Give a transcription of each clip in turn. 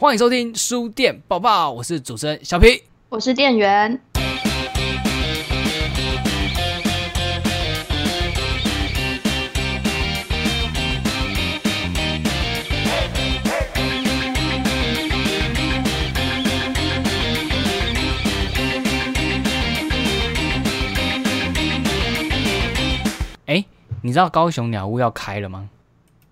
欢迎收听书店报报，我是主持人小皮。我是店员。哎，你知道高雄鸟屋要开了吗？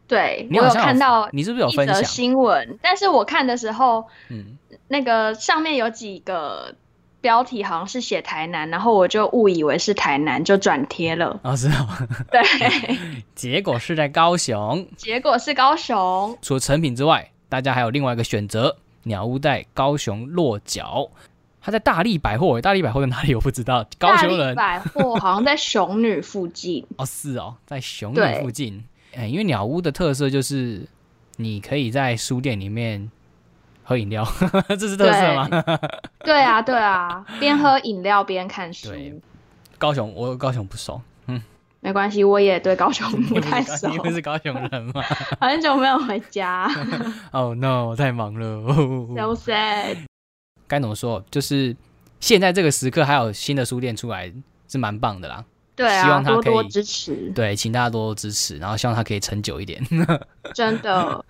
对，我有看到你是不是有分享？新闻，但是我看的时候，嗯，那个上面有几个标题好像是写台南，然后我就误以为是台南，就转贴了。哦是哦，对，结果是在高雄。结果是高雄。除了成品之外，大家还有另外一个选择，鸟屋在高雄落脚。他在大力百货，大力百货在哪里我不知道。高雄大人力 百货好像在雄女附近。哦，是哦，在雄女附近。哎，因为鸟屋的特色就是你可以在书店里面喝饮料，这是特色吗？对啊，对啊，边喝饮料边看书。对高雄，我高雄不熟，没关系，我也对高雄 不太熟你，不是高雄人吗很久没有回家。？Oh no，我太忙了。so sad。该怎么说？就是现在这个时刻，还有新的书店出来，是蛮棒的啦。对啊，希望他可以多多支持，对，请大家多多支持，然后希望他可以撑久一点 真的。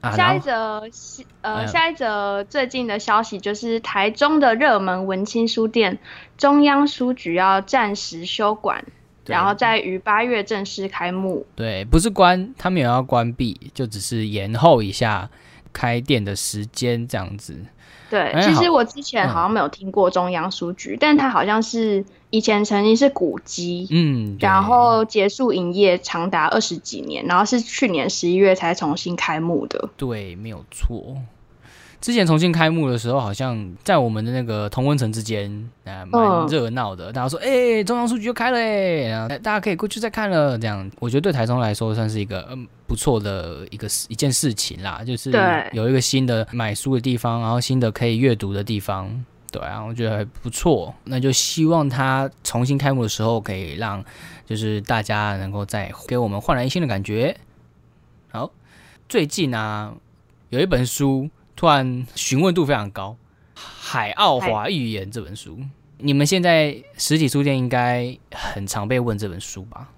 啊。下一则是呃，嗯下一则最近的消息就是台中的热门文青书店中央书局要暂时休馆，然后在于八月正式开幕。对，不是关，他们也要关闭，就只是延后一下开店的时间这样子。对，其实我之前嗯好像没有听过中央书局，但它好像是以前曾经是古迹。嗯，然后结束营业长达二十几年，然后是去年十一月才重新开幕的。对，没有错。之前重新开幕的时候，好像在我们的那个同温层之间，啊、蛮嗯热闹的。大家说，哎、中央书局又开了哎，然后大家可以过去再看了。这样，我觉得对台中来说算是一个嗯不错的一个事一件事情啦，就是有一个新的买书的地方，然后新的可以阅读的地方。对啊，我觉得还不错。那就希望它重新开幕的时候，可以让就是大家能够再给我们焕然一新的感觉。好，最近啊，有一本书突然询问度非常高，《海奥华预言》这本书，你们现在实体书店应该很常被问这本书吧？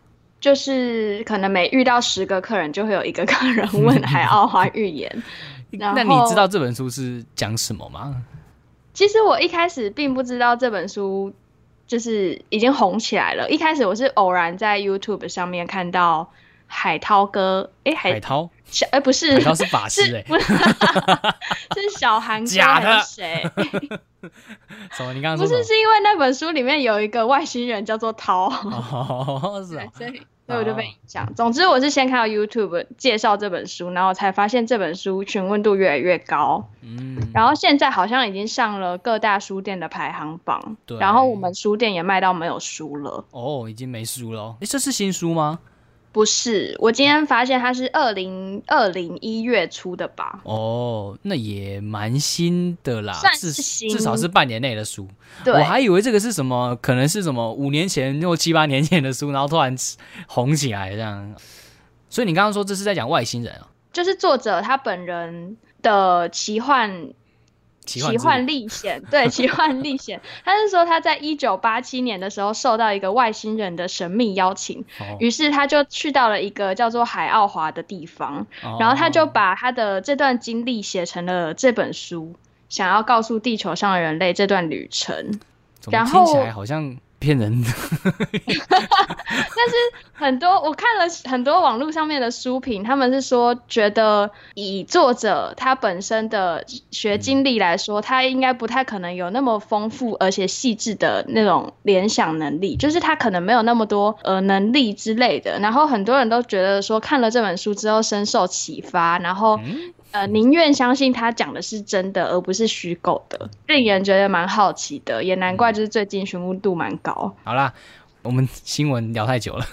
就是可能每遇到十个客人，就会有一个客人问 海奥华预言。那你知道这本书是讲什么吗？其实我一开始并不知道这本书就是已经红起来了。一开始我是偶然在 YouTube 上面看到海涛哥，哎，海海涛，小，诶，不是海，涛是法师哎、是不是 是小韩哥还是谁？什么？你刚刚不是，是因为那本书里面有一个外星人叫做涛。哦，是对哦，，所以所以我就被影响。总之，我是先看到 YouTube 介绍这本书，然后才发现这本书询问度越来越高，嗯，然后现在好像已经上了各大书店的排行榜，对然后我们书店也卖到没有书了。哦，已经没书了哦。诶，这是新书吗？不是，我今天发现它是二零二零一月初的吧？哦，那也蛮新的啦，算至是新至少是半年内的书。对，我还以为这个是什么，可能是什么五年前或七八年前的书，然后突然红起来这样。所以你刚刚说这是在讲外星人啊？就是作者他本人的奇幻奇幻历险，对奇幻历险，他是说他在一九八七年的时候受到一个外星人的神秘邀请，哦。于是他就去到了一个叫做海奥华的地方，哦。然后他就把他的这段经历写成了这本书，想要告诉地球上的人类这段旅程。然后听起来好像骗人的。很多我看了很多网络上面的书评，他们是说觉得以作者他本身的学经历来说，他应该不太可能有那么丰富而且细致的那种联想能力，就是他可能没有那么多呃能力之类的。然后很多人都觉得说看了这本书之后深受启发，然后嗯，呃宁愿相信他讲的是真的，而不是虚构的，令人觉得蛮好奇的，也难怪就是最近询问度蛮高。好啦，我们新闻聊太久了，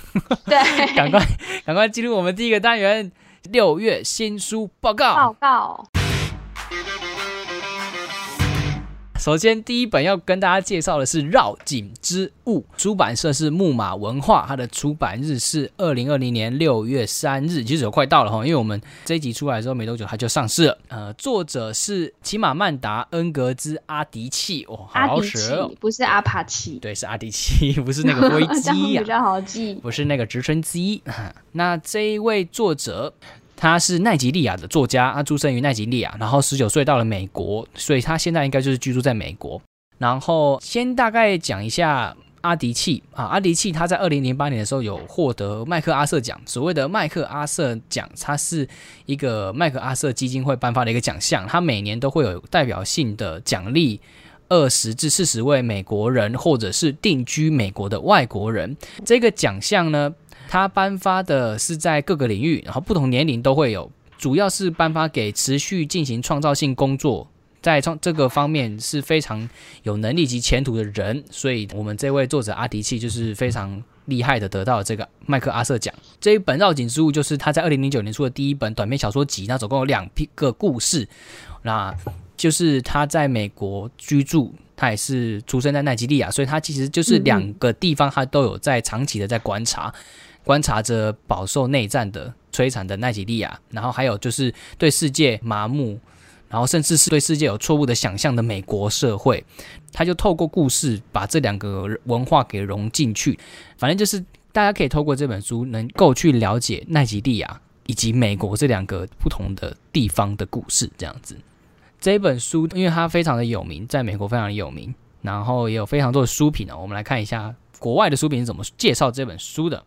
对，赶快赶快进入我们第一个单元——六月新书报告。报告。首先第一本要跟大家介绍的是《绕颈之物》，出版社是木马文化，它的出版日是二零二零年六月三日，其实有快到了哈，因为我们这一集出来之后没多久它就上市了。呃，作者是骑马曼达恩格兹阿迪契，哦，好蛇，不是阿帕奇，对，是阿迪契，不是那个 飞机呀，比较好记，不是那个直升机。那这一位作者。他是奈及利亚的作家，他出生于奈及利亚，然后十九岁到了美国，所以他现在应该就是居住在美国。然后先大概讲一下阿迪契啊，阿迪契他在二零零八年的时候有获得麦克阿瑟奖。所谓的麦克阿瑟奖，它是一个麦克阿瑟基金会颁发的一个奖项，它每年都会有代表性的奖励二十至四十位美国人或者是定居美国的外国人。这个奖项呢？他颁发的是在各个领域，然后不同年龄都会有，主要是颁发给持续进行创造性工作，在创这个方面是非常有能力及前途的人。所以，我们这位作者阿迪契就是非常厉害的，得到这个麦克阿瑟奖。这一本《绕颈之物》就是他在二零零九年出的第一本短篇小说集，那总共有两批个故事，那就是他在美国居住。他也是出生在奈及利亚，所以他其实就是两个地方，他都有在长期的在观察。观察着饱受内战的摧残的奈及利亚，然后还有就是对世界麻木，然后甚至是对世界有错误的想象的美国社会，他就透过故事把这两个文化给融进去。反正就是大家可以透过这本书能够去了解奈及利亚以及美国这两个不同的地方的故事。这样子，这本书因为它非常的有名，在美国非常的有名，然后也有非常多的书评呢。我们来看一下国外的书评是怎么介绍这本书的。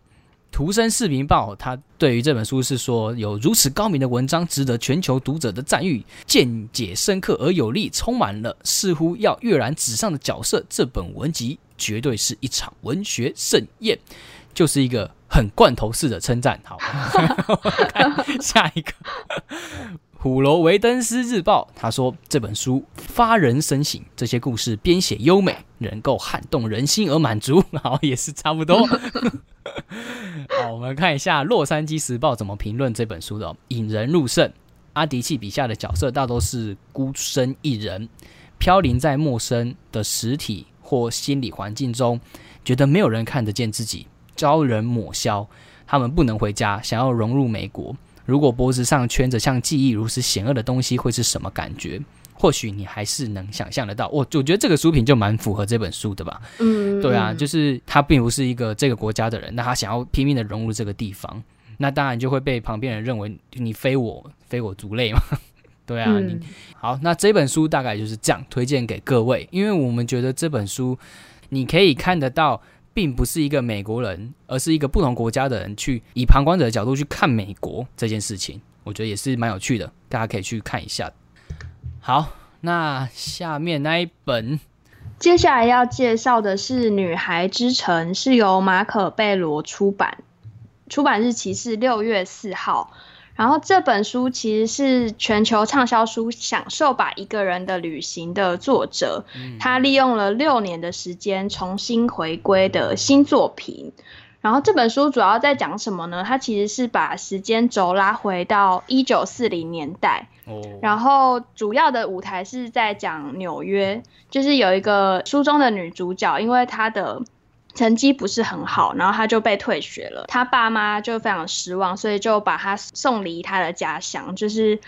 图生视频报，他对于这本书是说，有如此高明的文章，值得全球读者的赞誉，见解深刻而有力，充满了似乎要跃然纸上的角色。这本文集绝对是一场文学盛宴，就是一个很罐头式的称赞。好，下一个。普罗维登斯日报他说这本书发人深省，这些故事编写优美，能够撼动人心而满足。好，也是差不多。好，我们看一下《洛杉矶时报》怎么评论这本书的。引人入胜，阿迪契笔下的角色大多是孤身一人，飘零在陌生的实体或心理环境中，觉得没有人看得见自己，遭人抹消。他们不能回家，想要融入美国。如果脖子上圈着像记忆如此险恶的东西，会是什么感觉？或许你还是能想象得到。我我觉得这个书评就蛮符合这本书的吧。嗯，对啊，就是他并不是一个这个国家的人，那他想要拼命的融入这个地方，那当然就会被旁边人认为你非我非我族类嘛。对啊，你好，那这本书大概就是这样推荐给各位，因为我们觉得这本书你可以看得到。并不是一个美国人，而是一个不同国家的人去以旁观者的角度去看美国这件事情，我觉得也是蛮有趣的，大家可以去看一下。好，那下面那一本，接下来要介绍的是《女孩之城》，是由马可贝罗出版，出版日期是六月四号。然后这本书其实是全球畅销书《享受吧一个人的旅行》的作者，他利用了六年的时间重新回归的新作品。然后这本书主要在讲什么呢？它其实是把时间轴拉回到一九四零年代，然后主要的舞台是在讲纽约，就是有一个书中的女主角，因为她的。成绩不是很好，然后他就被退学了。他爸妈就非常失望，所以就把他送离他的家乡。就是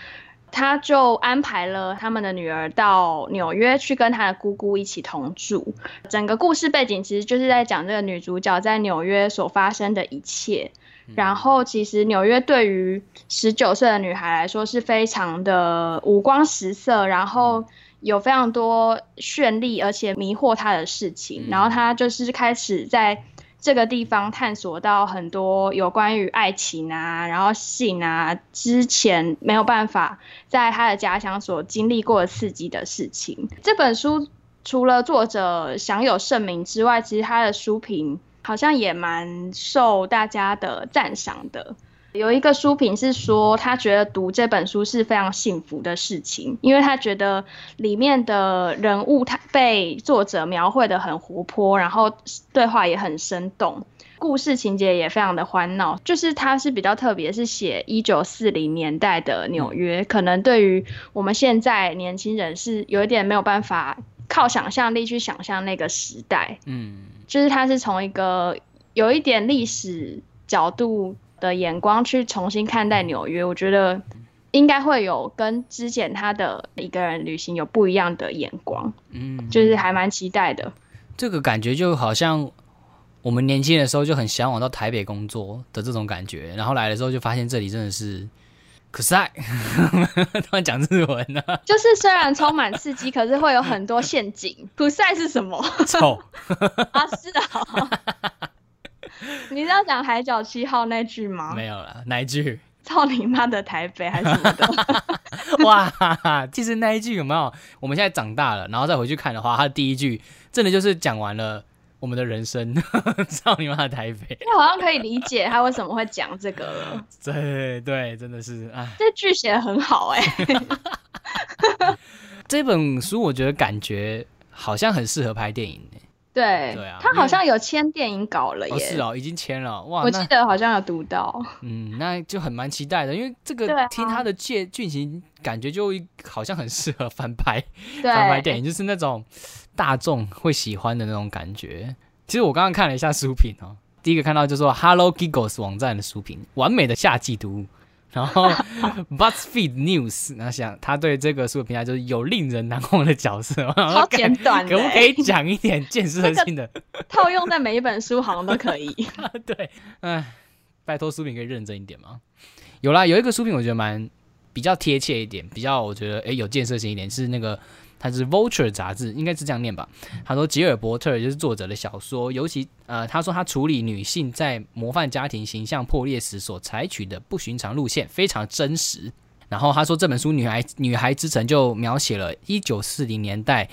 他就安排了他们的女儿到纽约去跟他的姑姑一起同住。整个故事背景其实就是在讲这个女主角在纽约所发生的一切。然后其实纽约对于十九岁的女孩来说是非常的五光十色，然后。有非常多绚丽而且迷惑他的事情，然后他就是开始在这个地方探索到很多有关于爱情啊，然后性啊，之前没有办法在他的家乡所经历过刺激的事情。这本书除了作者享有盛名之外，其实他的书评好像也蛮受大家的赞赏的。有一个书评是说，他觉得读这本书是非常幸福的事情，因为他觉得里面的人物他被作者描绘的很活泼，然后对话也很生动，故事情节也非常的欢闹。就是他是比较特别，是写一九四零年代的纽约，可能对于我们现在年轻人是有一点没有办法。靠想象力去想象那个时代，嗯就是他是从一个有一点历史角度的眼光去重新看待纽约，我觉得应该会有跟之前他的一个人旅行有不一样的眼光，嗯，就是还蛮期待的。这个感觉就好像我们年轻的时候就很向往到台北工作的这种感觉，然后来的时候就发现这里真的是可塞，突然讲日文呢、就是虽然充满刺激，可是会有很多陷阱。普赛是什么 臭，啊？是啊，你是要讲海角七号那句吗？没有了哪一句？操你妈的台北还是什么的？哇，其实那一句有没有？我们现在长大了，然后再回去看的话，他第一句真的就是讲完了我们的人生，操你妈的台北！你好像可以理解他为什么会讲这个了。对对，真的是哎，这句写的很好哎、这本书我觉得感觉好像很适合拍电影呢。对，对啊他好像有签电影稿了耶。哦，是哦，已经签了哇，我记得好像有读到。嗯，那就很蛮期待的，因为这个听他的剧剧情，感觉就好像很适合翻拍翻拍电，影，就是那种大众会喜欢的那种感觉。其实我刚刚看了一下书评哦，第一个看到就说 Hello Giggles 网站的书评，完美的夏季读物。然后 BuzzFeed News，那想他对这个书的评价就是有令人难忘的角色，我想说超简短的可不可欸，以讲一点建设性的？套用在每一本书好像都可以。对，哎，拜托书评可以认真一点吗？有啦，有一个书评我觉得蛮比较贴切一点，比较我觉得哎有建设性一点，是那个它是 Vulture 杂志，应该是这样念吧？他说吉尔伯特就是作者的小说，尤其呃他说他处理女性在模范家庭形象破裂时所采取的不寻常路线非常真实。然后他说这本书《女孩女孩之城》就描写了一九四零年代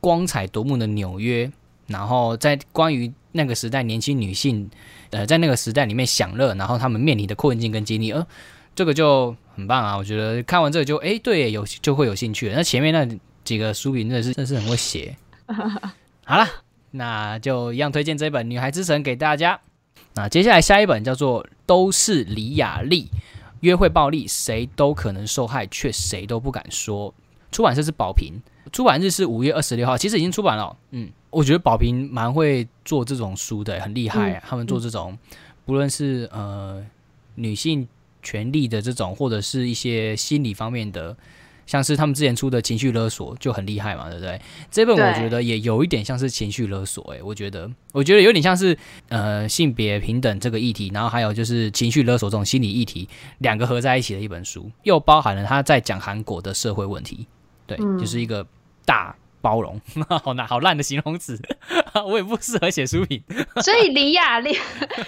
光彩夺目的纽约，然后在关于那个时代年轻女性，呃，在那个时代里面享乐，然后她们面临的困境跟经历，呃，这个就很棒啊！我觉得看完这个就，哎，对，有就会有兴趣。那前面那几个书评真的是真的是很会写。好了，那就一样推荐这本《女孩之神》给大家。那接下来下一本叫做《都是李雅丽》，约会暴力谁都可能受害，却谁都不敢说。出版社是宝瓶，出版日是五月二十六号，其实已经出版了。嗯，我觉得宝瓶蛮会做这种书的，很厉害、啊。他们做这种，不论是呃女性权利的这种，或者是一些心理方面的，像是他们之前出的情绪勒索就很厉害嘛，对不对？这本我对觉得也有一点像是情绪勒索、欸，我觉得，我觉得有点像是呃性别平等这个议题，然后还有就是情绪勒索这种心理议题，两个合在一起的一本书，又包含了他在讲韩国的社会问题，对，嗯就是一个大包容，好难好烂的形容词，我也不适合写书评。所以李雅丽，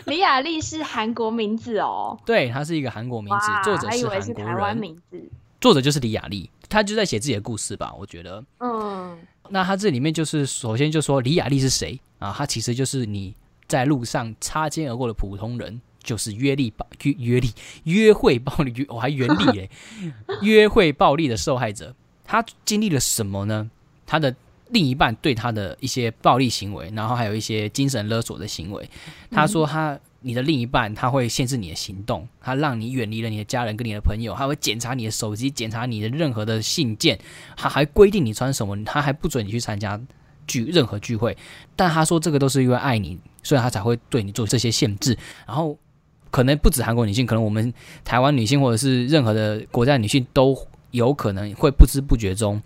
李雅丽是韩国名字哦。对，他是一个韩国名字，作者是韩国是台湾人，名字。作者就是李雅丽，她就在写自己的故事吧，我觉得。嗯，那她这里面就是首先就说李雅丽是谁啊？她其实就是你在路上擦肩而过的普通人，就是约力暴约约力约会暴力，约我还原力嘞，约会暴力的受害者，她经历了什么呢？她的另一半对她的一些暴力行为，然后还有一些精神勒索的行为。她说他你的另一半他会限制你的行动，他让你远离了你的家人跟你的朋友，他会检查你的手机，检查你的任何的信件，他还规定你穿什么，他还不准你去参加聚任何聚会。但他说这个都是因为爱你，所以他才会对你做这些限制。然后可能不止韩国女性，可能我们台湾女性或者是任何的国家女性都有可能会不知不觉中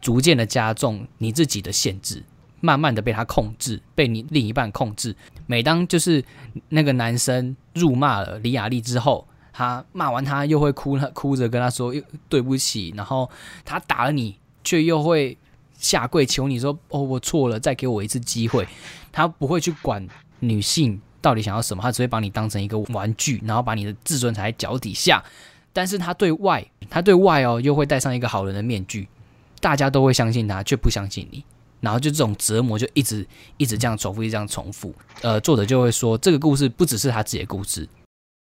逐渐的加重你自己的限制。慢慢的被他控制，被你另一半控制。每当就是那个男生辱骂了李雅丽之后，他骂完他又会哭，他哭着跟他说对不起，然后他打了你，却又会下跪求你说哦我错了，再给我一次机会。他不会去管女性到底想要什么，他只会把你当成一个玩具，然后把你的自尊踩在脚底下。但是他对外，他对外哦又会戴上一个好人的面具，大家都会相信他，却不相信你。然后就这种折磨就一直一直这样重复，一直这样重复。呃，作者就会说，这个故事不只是他自己的故事，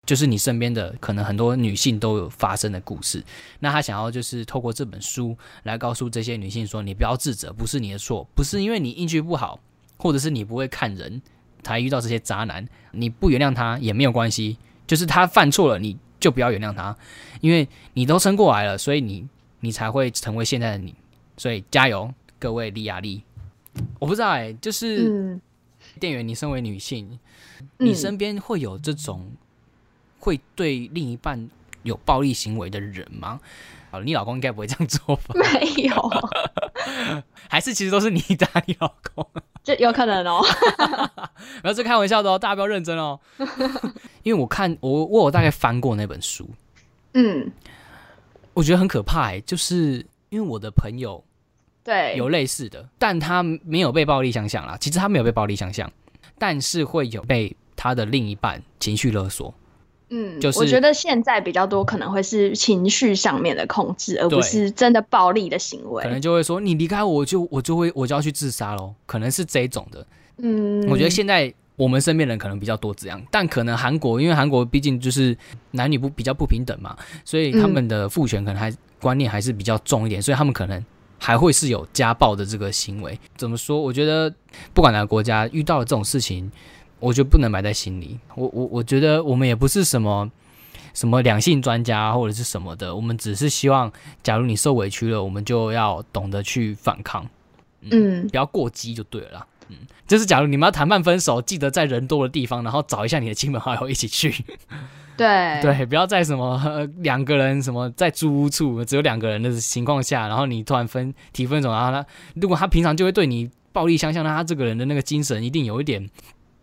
就是你身边的可能很多女性都有发生的故事。那他想要就是透过这本书来告诉这些女性说，你不要自责，不是你的错，不是因为你运气不好，或者是你不会看人才遇到这些渣男，你不原谅他也没有关系，就是他犯错了，你就不要原谅他，因为你都撑过来了，所以你你才会成为现在的你，所以加油。各位利亚利，我不知道哎、就是嗯，店员，你身为女性，嗯你身边会有这种会对另一半有暴力行为的人吗？好，你老公应该不会这样做吧？没有，还是其实都是你打你老公？这有可能哦。然后这开玩笑的哦，大家不要认真哦。因为我看我我有大概翻过那本书，嗯，我觉得很可怕哎，就是因为我的朋友对，有类似的，但他没有被暴力相向啦。其实他没有被暴力相向，但是会有被他的另一半情绪勒索。嗯，就是我觉得现在比较多可能会是情绪上面的控制，而不是真的暴力的行为可能。就会说你离开我，我就我就会我就要去自杀喽，可能是这种的。嗯，我觉得现在我们身边人可能比较多这样，但可能韩国因为韩国毕竟就是男女不比较不平等嘛，所以他们的父权可能还观念还是比较重一点，所以他们可能还会是有家暴的这个行为。怎么说？我觉得不管哪个国家遇到了这种事情，我觉得不能埋在心里。我我我觉得我们也不是什么。什么两性专家或者是什么的，我们只是希望，假如你受委屈了，我们就要懂得去反抗。嗯，不要过激就对了啦。嗯，就是假如你们要谈判分手，记得在人多的地方，然后找一下你的亲朋好友一起去。对 对，不要在什么呃两个人什么在租屋处只有两个人的情况下，然后你突然分提分手，然后他如果他平常就会对你暴力相向，那他这个人的那个精神一定有一点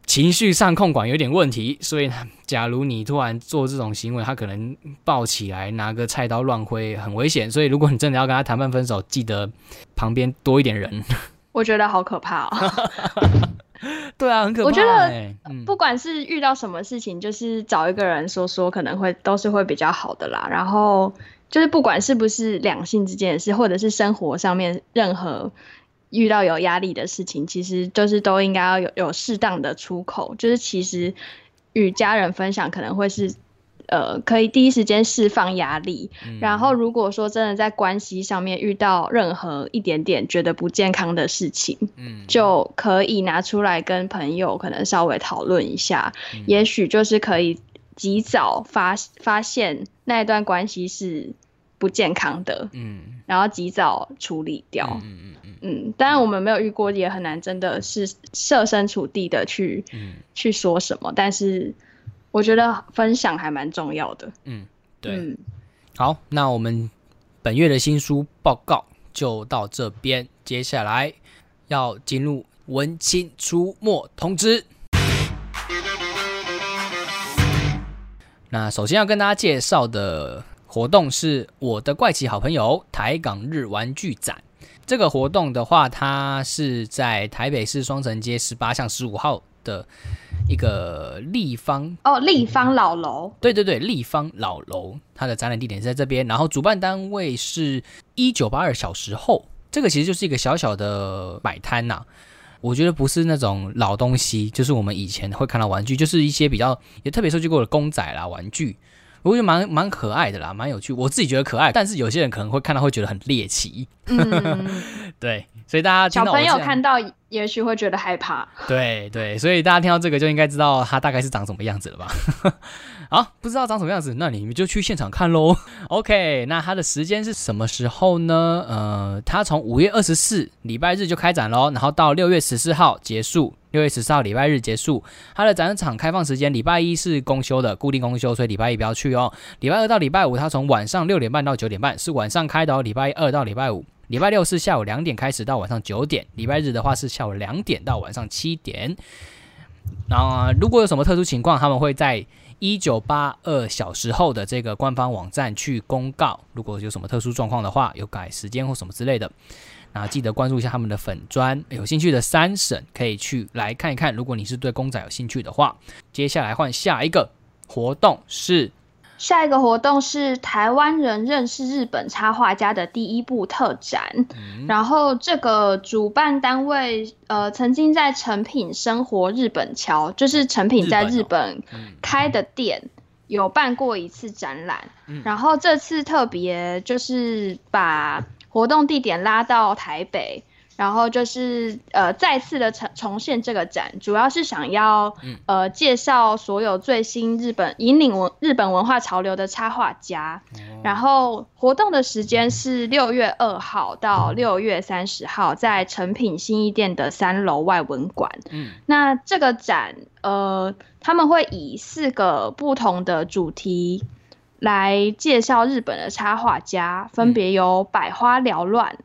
情绪上控管有点问题。所以，假如你突然做这种行为，他可能抱起来拿个菜刀乱挥，很危险。所以，如果你真的要跟他谈判分手，记得旁边多一点人。我觉得好可怕哦。对啊，很可怕、欸。我觉得嗯，不管是遇到什么事情，就是找一个人说说，可能会都是会比较好的啦。然后就是不管是不是两性之间的事，或者是生活上面任何遇到有压力的事情，其实就是都应该要有有适当的出口。就是其实与家人分享可能会是。呃，可以第一时间释放压力，嗯。然后如果说真的在关系上面遇到任何一点点觉得不健康的事情，嗯，就可以拿出来跟朋友可能稍微讨论一下，嗯。也许就是可以及早发发现那一段关系是不健康的，嗯然后及早处理掉。嗯嗯嗯嗯，当然我们没有遇过，也很难真的是设身处地的去嗯。去说什么，但是我觉得分享还蛮重要的。嗯，对。嗯，好，那我们本月的新书报告就到这边，接下来要进入文青出没通知。那首先要跟大家介绍的活动是我的怪奇好朋友台港日玩具展。这个活动的话，它是在台北市双城街十八巷十五号的一个立方。哦，立方老楼，对对对，立方老楼，它的展览地点是在这边，然后主办单位是一九八二小时后，这个其实就是一个小小的摆摊呐。我觉得不是那种老东西，就是我们以前会看到玩具，就是一些比较也特别收集过的公仔啦、玩具，我觉得蛮蛮可爱的啦，蛮有趣。我自己觉得可爱，但是有些人可能会看到会觉得很猎奇，嗯，对，所以大家小朋友看到也许会觉得害怕。对对，所以大家听到这个就应该知道它大概是长什么样子了吧？好，不知道长什么样子，那你们就去现场看喽。OK，那它的时间是什么时候呢？呃，它从五月二十四礼拜日就开展喽，然后到六月十四号结束。六月十四号礼拜日结束，它的展览场开放时间礼拜一是公休的，固定公休，所以礼拜一不要去哦。礼拜二到礼拜五，它从晚上六点半到九点半，是晚上开的哦。礼拜二到礼拜五，礼拜六是下午两点开始到晚上九点，礼拜日的话是下午两点到晚上七点。然后、如果有什么特殊情况，他们会在一九八二小时后的这个官方网站去公告。如果有什么特殊状况的话，有改时间或什么之类的，那记得关注一下他们的粉砖。有兴趣的三省可以去来看一看。如果你是对公仔有兴趣的话，接下来换下一个活动是下一个活动是台湾人认识日本插画家的第一部特展，嗯然后这个主办单位呃曾经在成品生活日本桥，就是成品在日日本嗯开的店。有办过一次展览，嗯然后这次特别就是把活动地点拉到台北，然后就是呃再次的重重现这个展，主要是想要、嗯。呃介绍所有最新日本引领文日本文化潮流的插画家，然后活动的时间是六月二号到六月三十号，在诚品新一店的三楼外文馆。嗯，那这个展，呃，他们会以四个不同的主题来介绍日本的插画家，分别有百花缭乱，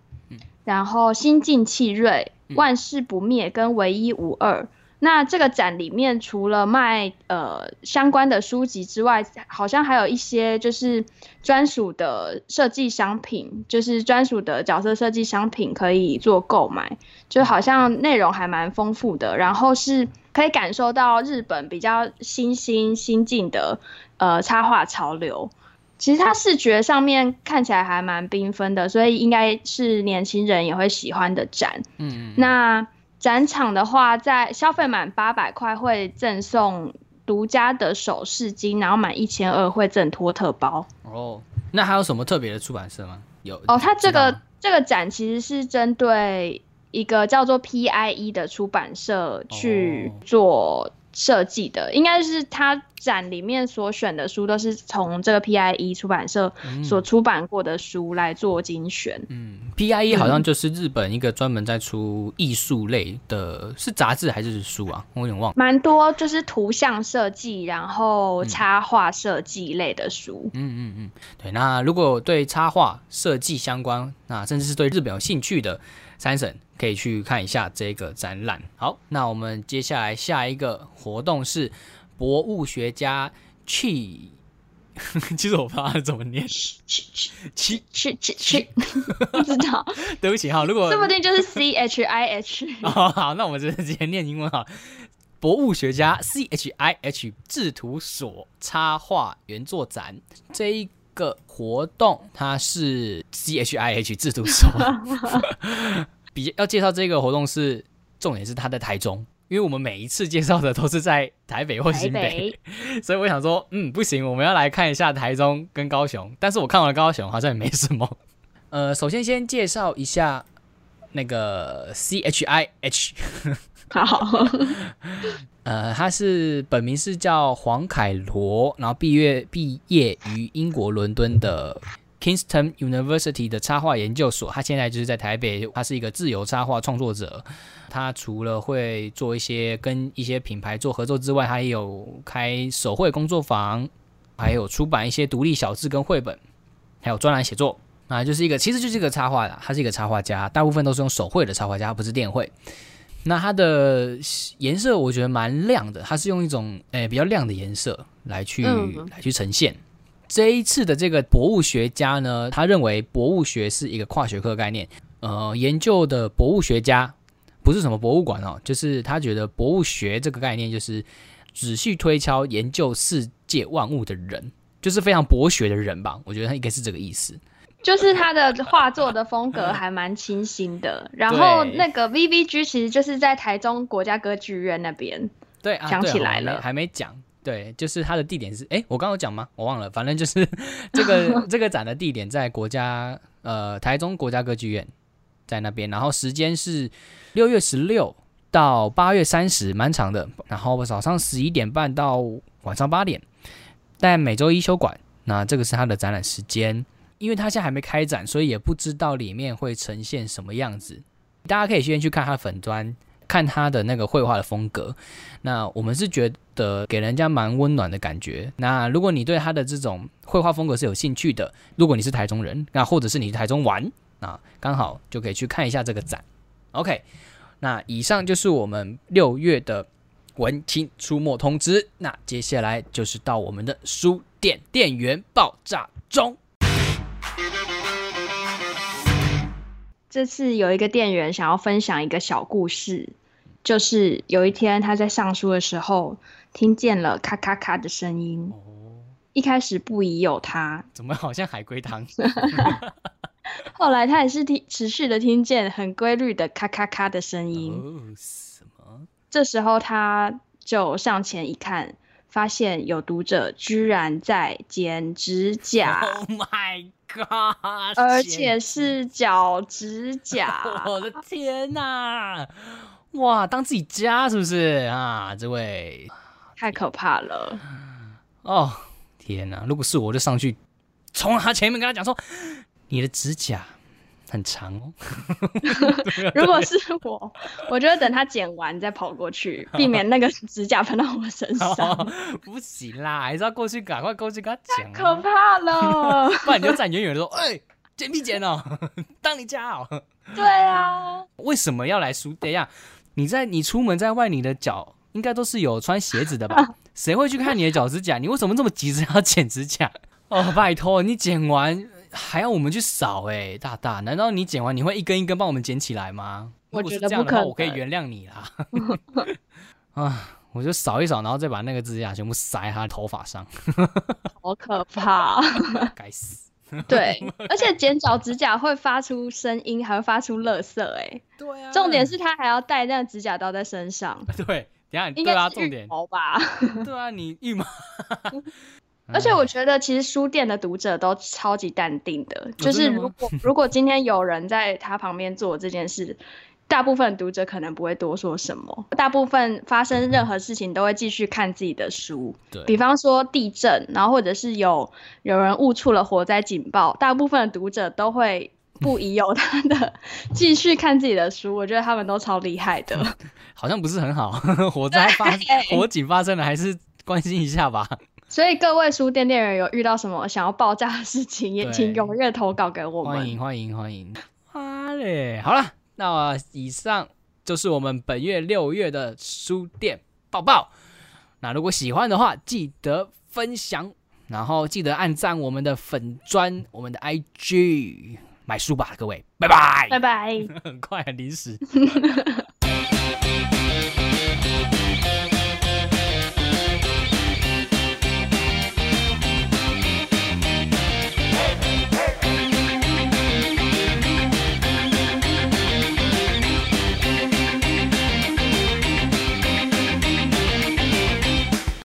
然后心境气锐，万事不灭跟唯一无二。那这个展里面除了卖呃相关的书籍之外，好像还有一些就是专属的设计商品，就是专属的角色设计商品可以做购买，就好像内容还蛮丰富的，然后是可以感受到日本比较新兴新进的呃插画潮流。其实它视觉上面看起来还蛮缤纷的，所以应该是年轻人也会喜欢的展。嗯，那。展场的话，在消费满八百块会赠送独家的首饰金，然后满一千二会赠托特包。哦，那还有什么特别的出版社吗？有哦，它这个这个展其实是针对一个叫做 PIE 的出版社去做。设计的应该是他展里面所选的书，都是从这个 PIE 出版社所出版过的书来做精选。嗯，PIE 好像就是日本一个专门在出艺术类的，是杂志还是书啊？我有点忘。蛮多就是图像设计，然后插画设计类的书。嗯嗯嗯，对。那如果对插画设计相关，那甚至是对日本有兴趣的。三省可以去看一下这个展览。好，那我们接下来下一个活动是博物学家去，其实我不知道怎么念，去去去去去去，不知道。对不起哈，如果说不定就是 C H I H。好 好，那我们直接念英文哈。博物学家 C H I H 制图所插画原作展这一。个活动，它是 C H I H 制度所。比要介绍这个活动是重点是它在台中，因为我们每一次介绍的都是在台北或新北，所以我想说，嗯，不行，我们要来看一下台中跟高雄。但是我看完了高雄，好像也没什么。呃，首先先介绍一下那个 C H I H。他好，呃，他是本名是叫黄凯罗，然后毕业毕业于英国伦敦的 Kingston University 的插画研究所。他现在就是在台北，他是一个自由插画创作者。他除了会做一些跟一些品牌做合作之外，他也有开手绘工作坊，还有出版一些独立小志跟绘本，还有专栏写作。啊，就是一个其实就是一个插画的，他是一个插画家，大部分都是用手绘的插画家，不是电绘。那它的颜色我觉得蛮亮的，它是用一种诶比较亮的颜色来去来去呈现。这一次的这个博物学家呢，他认为博物学是一个跨学科概念，呃，研究的博物学家不是什么博物馆哦，就是他觉得博物学这个概念就是仔细推敲研究世界万物的人，就是非常博学的人吧。我觉得他应该是这个意思。就是他的画作的风格还蛮清新的，然后那个 V V G 其实就是在台中国家歌剧院那边。对，想起来了，还没讲。对，就是它的地点是，哎，我刚刚讲吗？我忘了，反正就是 这个 这个展的地点在国家呃台中国家歌剧院，在那边。然后时间是六月十六到八月三十，蛮长的。然后早上十一点半到晚上八点，但每周一休馆。那这个是它的展览时间。因为他现在还没开展，所以也不知道里面会呈现什么样子。大家可以先去看他的粉砖，看他的那个绘画的风格。那我们是觉得给人家蛮温暖的感觉。那如果你对他的这种绘画风格是有兴趣的，如果你是台中人，那或者是你台中玩啊，刚好就可以去看一下这个展。OK，那以上就是我们六月的文青出没通知。那接下来就是到我们的书店店员爆炸中。这次有一个店员想要分享一个小故事，就是有一天他在上书的时候，听见了咔咔咔的声音。哦，一开始不疑有他，怎么好像海龟汤？后来他也是听持续的听见很规律的咔咔咔的声音。哦，什么？这时候他就上前一看。发现有读者居然在剪指甲，Oh my god！而且是脚指甲，我的天哪！哇，当自己家是不是啊？这位太可怕了！哦，天哪！如果是我，就上去冲他前面跟他讲说，你的指甲很长哦。如果是我，我就会等他剪完再跑过去，避免那个指甲喷到我身上。不行啦，还是要过去，赶快过去跟他讲。可怕了，不然你就站远远的说，哎，剪必剪哦，当你家哦。对啊，为什么要来书店呀？你在你出门在外，你的脚应该都是有穿鞋子的吧？谁会去看你的脚指甲？你为什么这么急着要剪指甲？哦，拜托，你剪完还要我们去扫哎，大大，难道你剪完你会一根一根帮我们捡起来吗？我觉得不可能，我可以原谅你啦。啊，我就扫一扫，然后再把那个指甲全部塞他的头发上，好可怕，该死。对，而且剪脚指甲会发出声音，还会发出垃圾，哎，对啊。重点是他还要带那个指甲刀在身上。对，等下应该是重点毛吧？对啊，你羽毛。而且我觉得其实书店的读者都超级淡定的，就是如果 如果今天有人在他旁边做这件事。大部分读者可能不会多说什么，大部分发生任何事情都会继续看自己的书。对，比方说地震，然后或者是有有人误触了火灾警报，大部分的读者都会不疑有他的 继续看自己的书。我觉得他们都超厉害的。好像不是很好，火灾发火警发生了，还是关心一下吧。所以各位书店店员有遇到什么想要爆炸的事情，也请踊跃投稿给我们。欢迎欢迎欢迎！好嘞，好了。那以上就是我们本月六月的书店报报。那如果喜欢的话，记得分享，然后记得按赞我们的粉砖、我们的 IG，买书吧，各位，拜拜，拜拜，很快很临时。